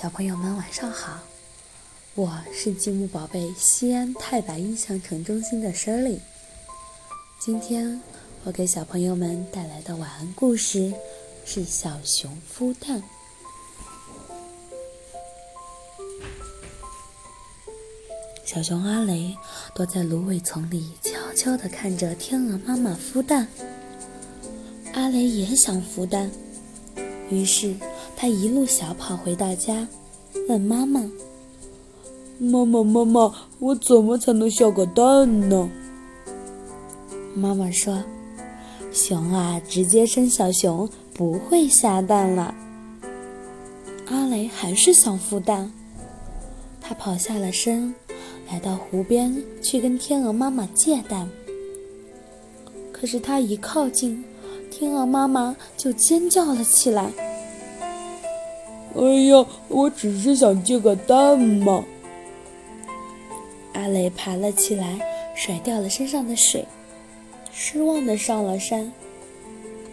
小朋友们晚上好，我是积木宝贝西安太白印象城中心的 Shirley。今天我给小朋友们带来的晚安故事是《小熊孵蛋》。小熊阿雷躲在芦苇丛里，悄悄地看着天鹅妈妈孵蛋。阿雷也想孵蛋，于是。他一路小跑回到家，问妈妈：“妈妈，妈妈，我怎么才能下个蛋呢？”妈妈说：“熊啊，直接生小熊不会下蛋了。”阿雷还是想孵蛋，他跑下了山，来到湖边去跟天鹅妈妈借蛋。可是他一靠近，天鹅妈妈就尖叫了起来。哎呀，我只是想借个蛋嘛！阿雷爬了起来，甩掉了身上的水，失望的上了山。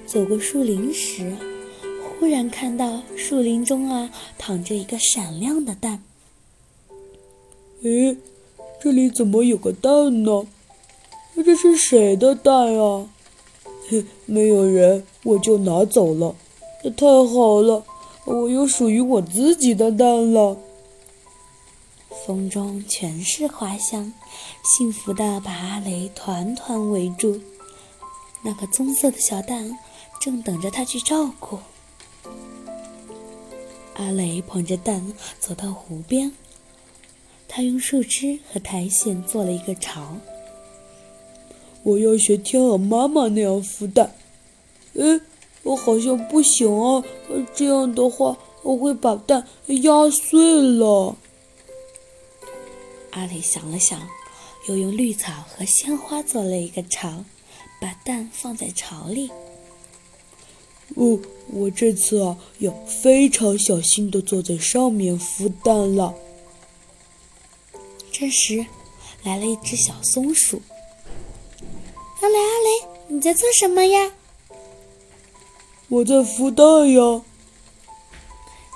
走过树林时，忽然看到树林中啊躺着一个闪亮的蛋。诶，这里怎么有个蛋呢？这是谁的蛋啊？嘿，没有人，我就拿走了。太好了！我有属于我自己的蛋了。风中全是花香，幸福的把阿雷团团围住。那个棕色的小蛋正等着他去照顾。阿雷捧着蛋走到湖边，他用树枝和苔藓做了一个巢。我要学天鹅妈妈那样孵蛋。诶。我好像不行啊！这样的话，我会把蛋压碎了。阿雷想了想，又用绿草和鲜花做了一个巢，把蛋放在巢里。哦，我这次啊，要非常小心的坐在上面孵蛋了。这时，来了一只小松鼠。阿雷，阿雷，你在做什么呀？我在孵蛋呀！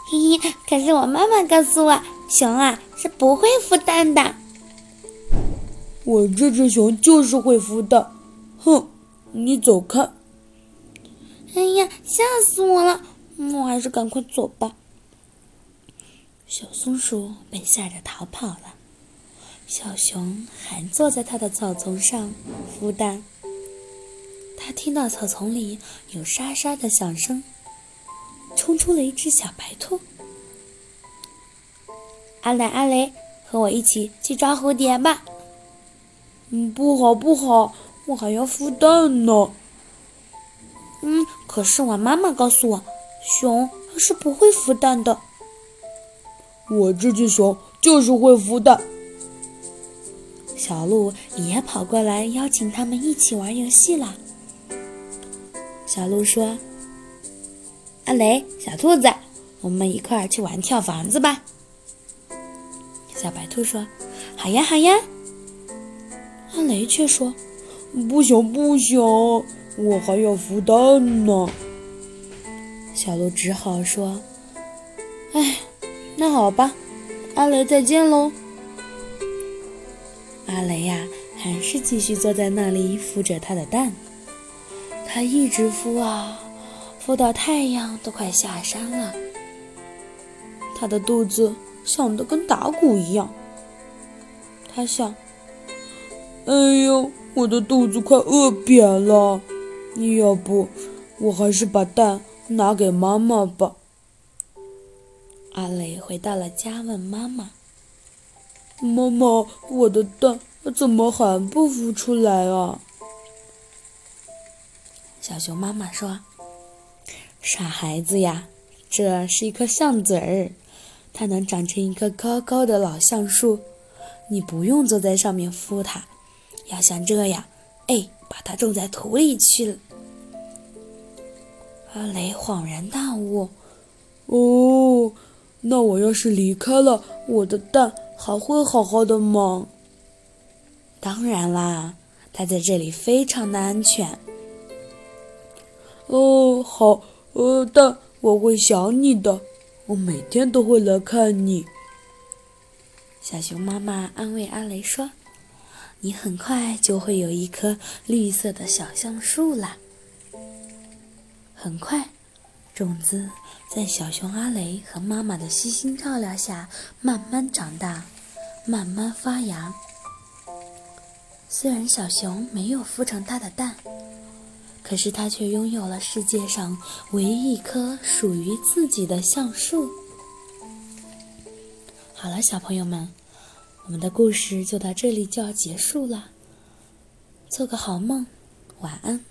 嘿嘿，可是我妈妈告诉我，熊啊是不会孵蛋的。我这只熊就是会孵蛋，哼！你走开！哎呀，吓死我了！我还是赶快走吧。小松鼠被吓得逃跑了，小熊还坐在它的草丛上孵蛋。他听到草丛里有沙沙的响声，冲出了一只小白兔。阿雷，阿雷，和我一起去抓蝴蝶吧。嗯，不好，不好，我还要孵蛋呢。嗯，可是我妈妈告诉我，熊是不会孵蛋的。我这只熊就是会孵蛋。小鹿也跑过来邀请他们一起玩游戏了。小鹿说：“阿雷，小兔子，我们一块儿去玩跳房子吧。”小白兔说：“好呀，好呀。”阿雷却说：“不行，不行，我还要孵蛋呢。”小鹿只好说：“哎，那好吧，阿雷再见喽。”阿雷呀，还是继续坐在那里孵着他的蛋。他一直孵啊，孵到太阳都快下山了。他的肚子响得跟打鼓一样。他想：“哎呦，我的肚子快饿扁了。你要不，我还是把蛋拿给妈妈吧。”阿雷回到了家，问妈妈：“妈妈，我的蛋怎么还不孵出来啊？”小熊妈妈说：“傻孩子呀，这是一颗橡子儿，它能长成一棵高高的老橡树。你不用坐在上面孵它，要像这样，哎，把它种在土里去了。”阿雷恍然大悟：“哦，那我要是离开了，我的蛋还会好好的吗？”“当然啦，它在这里非常的安全。”哦，好，呃，但我会想你的，我每天都会来看你。”小熊妈妈安慰阿雷说：“你很快就会有一棵绿色的小橡树啦。”很快，种子在小熊阿雷和妈妈的悉心照料下慢慢长大，慢慢发芽。虽然小熊没有孵成它的蛋，可是他却拥有了世界上唯一一棵属于自己的橡树。好了，小朋友们，我们的故事就到这里就要结束了。做个好梦，晚安。